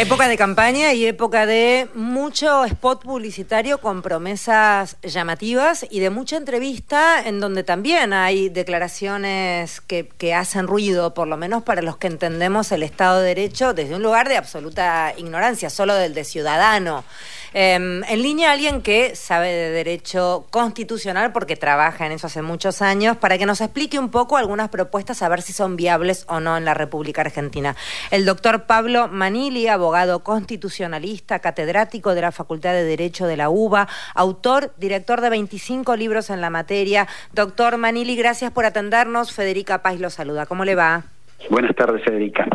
Época de campaña y época de mucho spot publicitario con promesas llamativas y de mucha entrevista en donde también hay declaraciones que, que, hacen ruido, por lo menos para los que entendemos el Estado de Derecho desde un lugar de absoluta ignorancia, solo del de ciudadano. Em, en línea alguien que sabe de derecho constitucional porque trabaja en eso hace muchos años, para que nos explique un poco algunas propuestas a ver si son viables o no en la República Argentina. El doctor Pablo Manili, abogado constitucionalista, catedrático de la Facultad de Derecho de la UBA, autor, director de 25 libros en la materia. Doctor Manili, gracias por atendernos. Federica Paz lo saluda. ¿Cómo le va? Buenas tardes, Federica.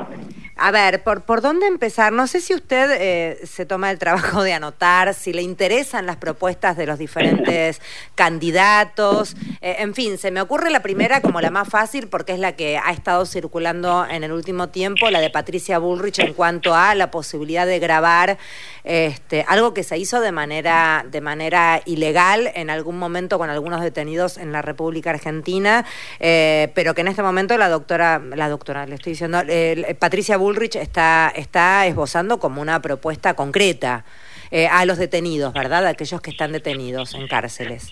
A ver, ¿por, por dónde empezar? No sé si usted eh, se toma el trabajo de anotar, si le interesan las propuestas de los diferentes candidatos. Eh, en fin, se me ocurre la primera como la más fácil porque es la que ha estado circulando en el último tiempo, la de Patricia Bullrich en cuanto a la posibilidad de grabar este, algo que se hizo de manera, de manera ilegal en algún momento con algunos detenidos en la República Argentina, eh, pero que en este momento la doctora, la doctora, le estoy diciendo, Patricia Bullrich Bullrich está, está esbozando como una propuesta concreta eh, a los detenidos, ¿verdad? A aquellos que están detenidos en cárceles.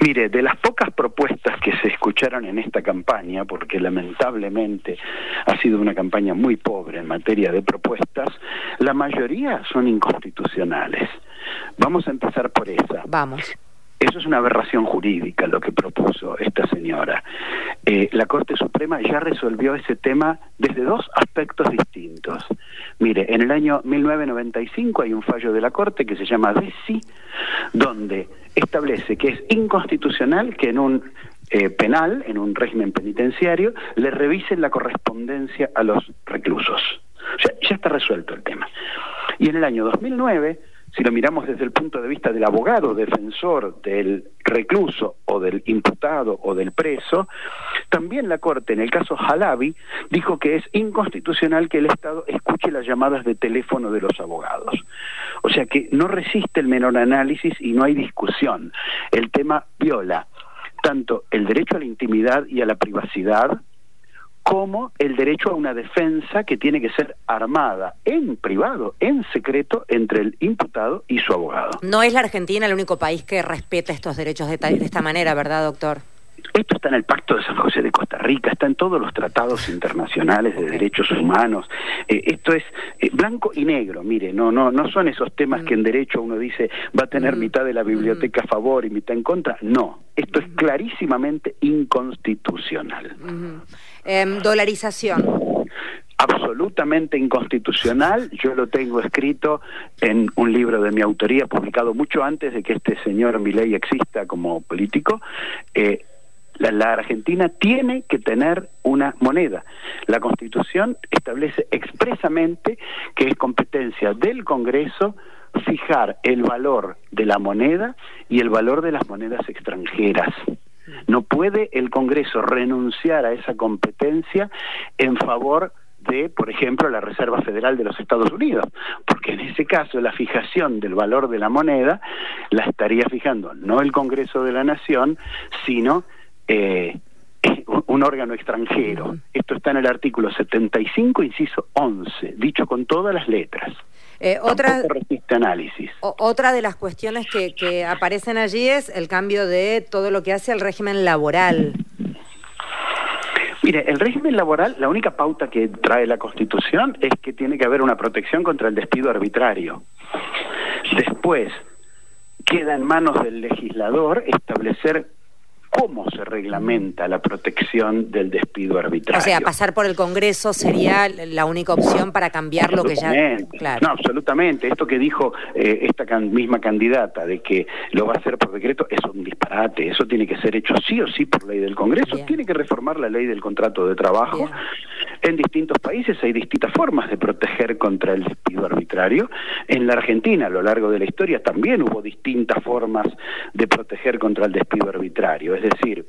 Mire, de las pocas propuestas que se escucharon en esta campaña, porque lamentablemente ha sido una campaña muy pobre en materia de propuestas, la mayoría son inconstitucionales. Vamos a empezar por esa. Vamos. Eso es una aberración jurídica lo que propuso esta señora. Eh, la Corte Suprema ya resolvió ese tema desde dos aspectos distintos. Mire, en el año 1995 hay un fallo de la Corte que se llama DECI, donde establece que es inconstitucional que en un eh, penal, en un régimen penitenciario, le revisen la correspondencia a los reclusos. Ya está resuelto el tema. Y en el año 2009 si lo miramos desde el punto de vista del abogado defensor del recluso o del imputado o del preso, también la Corte, en el caso Halabi, dijo que es inconstitucional que el Estado escuche las llamadas de teléfono de los abogados. O sea que no resiste el menor análisis y no hay discusión. El tema viola tanto el derecho a la intimidad y a la privacidad, como el derecho a una defensa que tiene que ser armada en privado, en secreto, entre el imputado y su abogado. No es la Argentina el único país que respeta estos derechos de, esta manera, ¿verdad, doctor? Esto está en el Pacto de San José de Costa Rica, está en todos los tratados internacionales de derechos humanos. Eh, esto es eh, blanco y negro, mire, no, no, no son esos temas que en mm. derecho uno dice va a tener mm. mitad de la biblioteca a favor y mitad en contra. No, esto es clarísimamente inconstitucional. Em, dolarización absolutamente inconstitucional. Yo lo tengo escrito en un libro de mi autoría, publicado mucho antes de que este señor Milei exista como político. Eh, la, Argentina tiene que tener una moneda. La Constitución establece expresamente que es competencia del Congreso fijar el valor de la moneda y el valor de las monedas extranjeras. No puede el Congreso renunciar a esa competencia en favor de, por ejemplo, la Reserva Federal de los Estados Unidos, porque en ese caso la fijación del valor de la moneda la estaría fijando no el Congreso de la Nación, sino eh, un órgano extranjero. Esto está en el artículo 75, inciso 11, dicho con todas las letras. Eh, otra, análisis. otra de las cuestiones que, que aparecen allí es el cambio de todo lo que hace al régimen laboral. Mire, el régimen laboral, la única pauta que trae la Constitución es que tiene que haber una protección contra el despido arbitrario. Después, queda en manos del legislador establecer cómo se reglamenta la protección del despido arbitrario. O sea, pasar por el Congreso sería la única opción para cambiar lo que ya... Claro. No, absolutamente. Esto que dijo eh, esta misma candidata de que lo va a hacer por decreto es un disparate. Eso tiene que ser hecho sí o sí por ley del Congreso. Tiene que reformar la ley del contrato de trabajo. En distintos países hay distintas formas de proteger contra el despido arbitrario. En la Argentina, a lo largo de la historia, también hubo distintas formas de proteger contra el despido arbitrario. Es decir,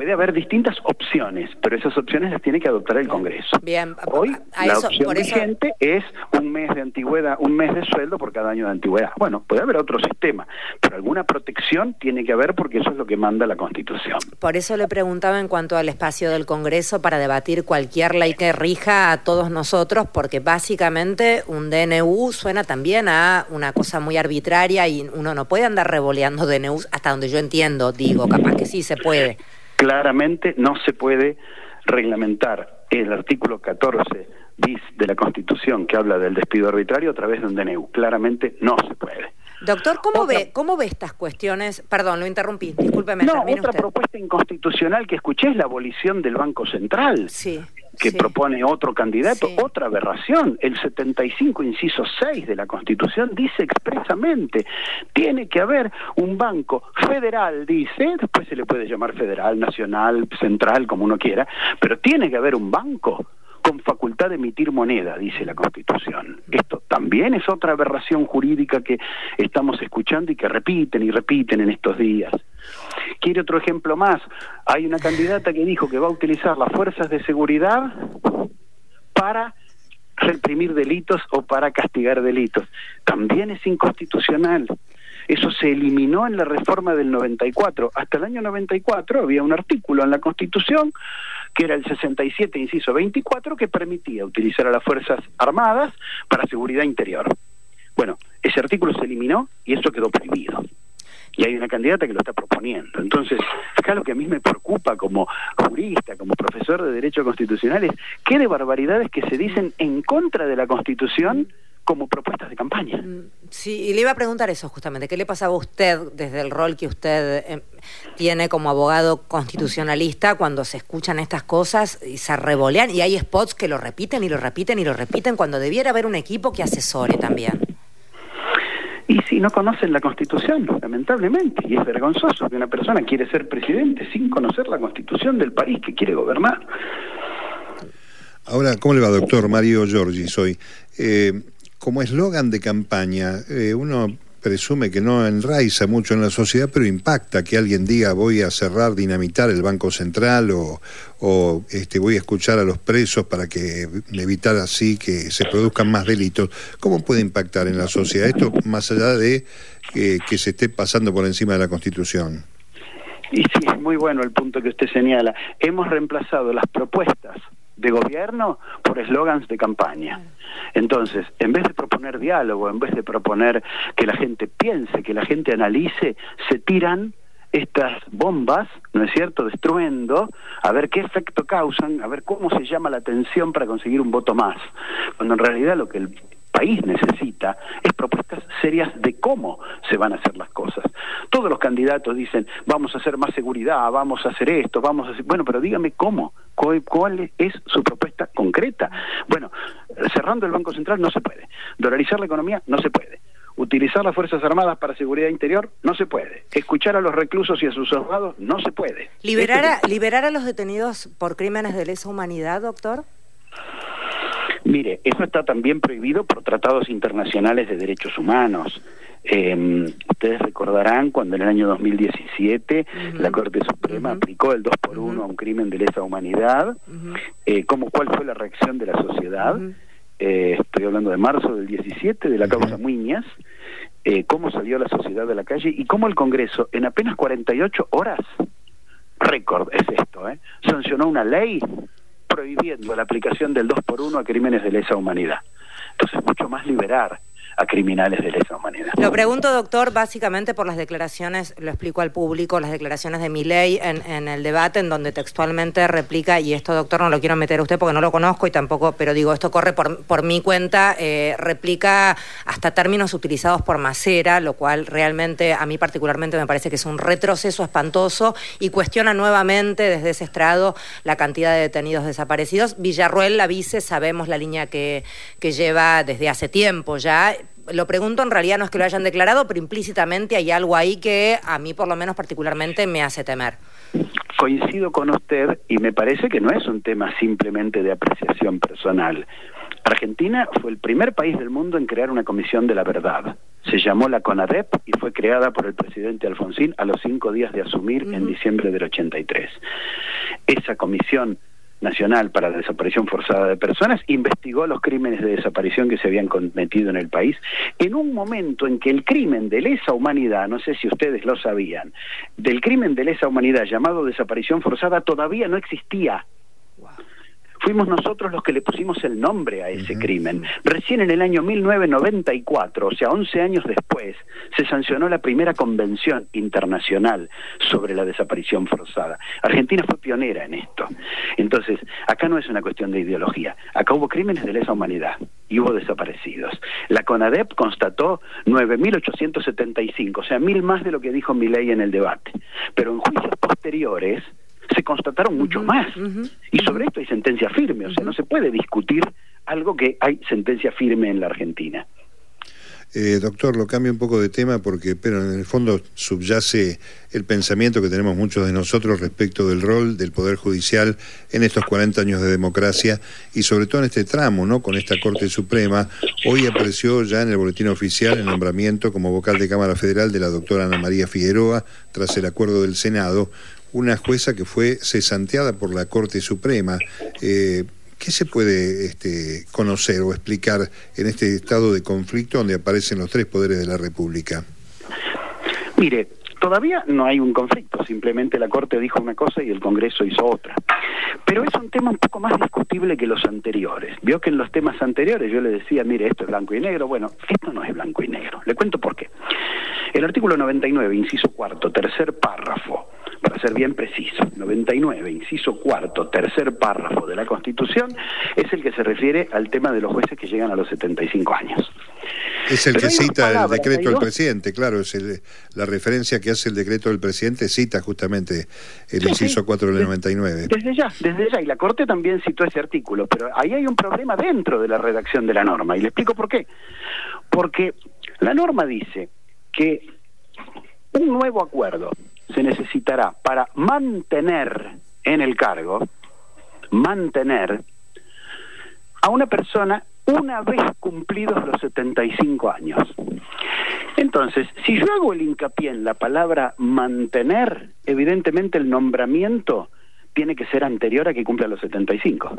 puede haber distintas opciones, pero esas opciones las tiene que adoptar el Congreso. Bien, hoy la opción vigente es un mes de antigüedad, un mes de sueldo por cada año de antigüedad. Bueno, puede haber otro sistema, pero alguna protección tiene que haber porque eso es lo que manda la Constitución. Por eso le preguntaba en cuanto al espacio del Congreso para debatir cualquier ley que rija a todos nosotros, porque básicamente un DNU suena también a una cosa muy arbitraria y uno no puede andar revoleando DNUs hasta donde yo entiendo, digo, capaz que sí se puede. Claramente no se puede reglamentar el artículo 14 bis de la Constitución que habla del despido arbitrario a través de un DNU. Claramente no se puede. Doctor, ¿cómo ve cómo ve estas cuestiones? Perdón, lo interrumpí, discúlpeme. No, otra propuesta inconstitucional que escuché es la abolición del Banco Central. Sí. Que propone otro candidato, otra aberración. El 75, inciso 6 de la Constitución dice expresamente, tiene que haber un banco federal, dice, después se le puede llamar federal, nacional, central, como uno quiera, pero tiene que haber un banco con facultad de emitir moneda, dice la Constitución. Esto también es otra aberración jurídica que estamos escuchando y que repiten y repiten en estos días. ¿Quiere otro ejemplo más? Hay una candidata que dijo que va a utilizar las fuerzas de seguridad para reprimir delitos o para castigar delitos. También es inconstitucional. Eso se eliminó en la reforma del 94. Hasta el año 94 había un artículo en la Constitución que era el 67, inciso 24, que permitía utilizar a las Fuerzas Armadas para seguridad interior. Bueno, ese artículo se eliminó y eso quedó prohibido. Y hay una candidata que lo está proponiendo. Entonces, acá lo que a mí me preocupa como jurista, como profesor de Derecho Constitucional es qué de barbaridades que se dicen en contra de la Constitución como propuestas de campaña. Mm, sí, y le iba a preguntar eso justamente. ¿Qué le pasaba a usted desde el rol que usted eh, tiene como abogado constitucionalista cuando se escuchan estas cosas y se revolean y hay spots que lo repiten y lo repiten y lo repiten cuando debiera haber un equipo que asesore también? Y si no conocen la Constitución, lamentablemente, y es vergonzoso que una persona quiere ser presidente sin conocer la Constitución del país que quiere gobernar. Ahora, ¿cómo le va, doctor Mario Giorgi? Soy. Eh, como eslogan de campaña, eh, uno presume que no enraiza mucho en la sociedad, pero impacta que alguien diga voy a cerrar, dinamitar el Banco Central o, este, voy a escuchar a los presos para que evitar así que se produzcan más delitos. ¿Cómo puede impactar en la sociedad esto más allá de que se esté pasando por encima de la Constitución? Y sí, muy bueno el punto que usted señala. Hemos reemplazado las propuestas de gobierno por eslogans de campaña. Entonces, en vez de proponer diálogo, en vez de proponer que la gente piense, que la gente analice, se tiran estas bombas, ¿no es cierto?, destruyendo, a ver qué efecto causan, a ver cómo se llama la atención para conseguir un voto más. Cuando en realidad lo que el país necesita es propuestas serias de cómo se van a hacer las cosas. Todos los candidatos dicen, vamos a hacer más seguridad, vamos a hacer esto, vamos a hacer... Bueno, pero dígame cómo, cuál es su propuesta concreta. Bueno, cerrando el Banco Central no se puede. Dolarizar la economía no se puede. Utilizar las Fuerzas Armadas para seguridad interior no se puede. Escuchar a los reclusos y a sus soldados no se puede. ¿Liberar a, ¿Liberar a los detenidos por crímenes de lesa humanidad, doctor? Mire, eso está también prohibido por tratados internacionales de derechos humanos. Eh, ustedes recordarán cuando en el año 2017 la Corte Suprema aplicó el 2 por 1 a un crimen de lesa humanidad, eh, ¿cómo, ¿cuál fue la reacción de la sociedad? Eh, estoy hablando de marzo del 17, de la causa Muñas, eh, cómo salió la sociedad de la calle y cómo el Congreso en apenas 48 horas, récord es esto, ¿eh? sancionó una ley prohibiendo la aplicación del 2 por 1 a crímenes de lesa humanidad. Entonces, mucho más liberar a criminales de lesa humanidad. Lo pregunto, doctor, básicamente por las declaraciones, lo explico al público, las declaraciones de mi ley en, el debate, en donde textualmente replica, y esto, doctor, no lo quiero meter a usted porque no lo conozco y tampoco, pero digo, esto corre por, mi cuenta, eh, replica hasta términos utilizados por Macera, lo cual realmente, a mí particularmente, me parece que es un retroceso espantoso y cuestiona nuevamente desde ese estrado la cantidad de detenidos desaparecidos. Villarruel, la vice, sabemos la línea que lleva desde hace tiempo ya, lo pregunto, en realidad no es que lo hayan declarado, pero implícitamente hay algo ahí que a mí por lo menos particularmente me hace temer. Coincido con usted y me parece que no es un tema simplemente de apreciación personal. Argentina fue el primer país del mundo en crear una comisión de la verdad. se llamó la CONADEP y fue creada por el presidente Alfonsín a los cinco días de asumir en diciembre del 83. Esa comisión nacional para la desaparición forzada de personas investigó los crímenes de desaparición que se habían cometido en el país en un momento en que el crimen de lesa humanidad, no sé si ustedes lo sabían, del crimen de lesa humanidad llamado desaparición forzada todavía no existía fuimos nosotros los que le pusimos el nombre a ese crimen. Recién en el año 1994, o sea, 11 años después, se sancionó la primera convención internacional sobre la desaparición forzada. Argentina fue pionera en esto. Entonces, acá no es una cuestión de ideología, acá hubo crímenes de lesa humanidad y hubo desaparecidos. La CONADEP constató 9.875, o sea, mil más de lo que dijo ley en el debate. Pero en juicios posteriores, se constataron mucho más. Y sobre esto hay sentencia firme, o sea, no se puede discutir algo que hay sentencia firme en la Argentina. Eh, doctor, lo cambio un poco de tema porque, pero en el fondo subyace el pensamiento que tenemos muchos de nosotros respecto del rol del Poder Judicial en estos 40 años de democracia y sobre todo en este tramo, ¿no? Con esta Corte Suprema. Hoy apareció ya en el boletín oficial el nombramiento como vocal de Cámara Federal de la doctora Ana María Figueroa tras el acuerdo del Senado, una jueza que fue cesanteada por la Corte Suprema. Eh, ¿Qué se puede este, conocer o explicar en este estado de conflicto donde aparecen los tres poderes de la República? Mire, todavía no hay un conflicto, simplemente la Corte dijo una cosa y el Congreso hizo otra. Pero es un tema un poco más discutible que los anteriores. Vio que en los temas anteriores yo le decía, mire, esto es blanco y negro. Bueno, esto no es blanco y negro. Le cuento por qué. El artículo 99, inciso cuarto, tercer párrafo, para ser bien preciso, 99, inciso cuarto, tercer párrafo de la Constitución, es el que se refiere al tema de los jueces que llegan a los 75 años. Es el que cita el decreto del presidente, claro, es la referencia que hace el decreto del presidente, cita justamente el inciso 4 del 99. Desde ya, desde ya, y la Corte también citó ese artículo, pero ahí hay un problema dentro de la redacción de la norma, y le explico por qué. Porque la norma dice que un nuevo acuerdo se necesitará para mantener en el cargo, mantener a una persona una vez cumplidos los 75 años. Entonces, si yo hago el hincapié en la palabra mantener, evidentemente el nombramiento tiene que ser anterior a que cumpla los 75.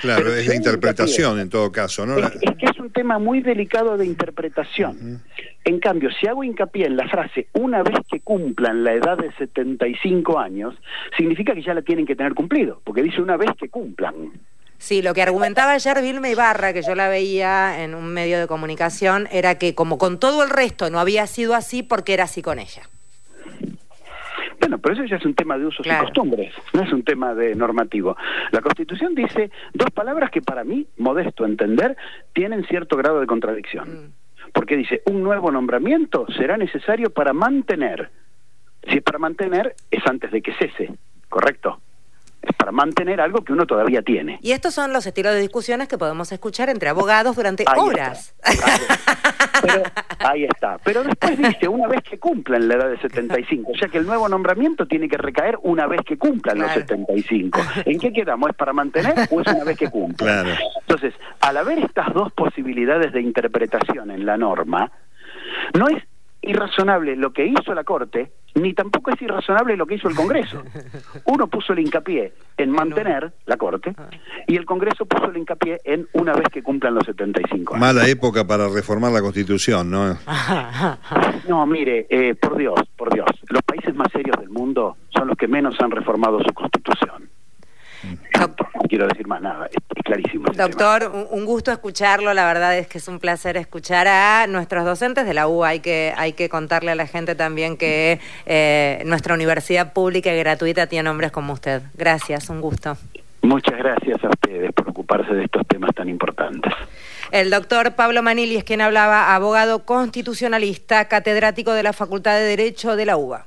Claro, es la interpretación en todo caso, ¿no? Es, que es un tema muy delicado de interpretación. En cambio, si hago hincapié en la frase una vez que cumplan la edad de 75 años, significa que ya la tienen que tener cumplido, porque dice una vez que cumplan. Sí, lo que argumentaba ayer Vilma Ibarra, que yo la veía en un medio de comunicación, era que como con todo el resto no había sido así porque era así con ella. Bueno, pero eso ya es un tema de usos y costumbres, no es un tema de normativo. La Constitución dice dos palabras que para mí, modesto entender, tienen cierto grado de contradicción. Mm. Porque dice, un nuevo nombramiento será necesario para mantener. Si es para mantener, es antes de que cese, ¿correcto? Mantener algo que uno todavía tiene. Y estos son los estilos de discusiones que podemos escuchar entre abogados durante horas. Pero, ahí está. Pero después dice, una vez que cumplan la edad de 75, o sea que el nuevo nombramiento tiene que recaer una vez que cumplan los 75. ¿En qué quedamos? ¿Es para mantener o es una vez que cumplan? Entonces, al haber estas dos posibilidades de interpretación en la norma, no es irrazonable lo que hizo la Corte, ni tampoco es irrazonable lo que hizo el Congreso. Uno puso el hincapié en mantener la Corte y el Congreso puso el hincapié en una vez que cumplan los 75 años. Mala época para reformar la Constitución, ¿no? No, mire, eh, por Dios, por Dios, los países más serios del mundo son los que menos han reformado su Constitución quiero decir más nada, es, clarísimo. Doctor, un gusto escucharlo, la verdad es que es un placer escuchar a nuestros docentes de la U. Hay que, hay que contarle a la gente también que eh, nuestra universidad pública y gratuita tiene hombres como usted. Gracias, un gusto. Muchas gracias a ustedes por ocuparse de estos temas tan importantes. El doctor Pablo Manili es quien hablaba, abogado constitucionalista, catedrático de la Facultad de Derecho de la UBA.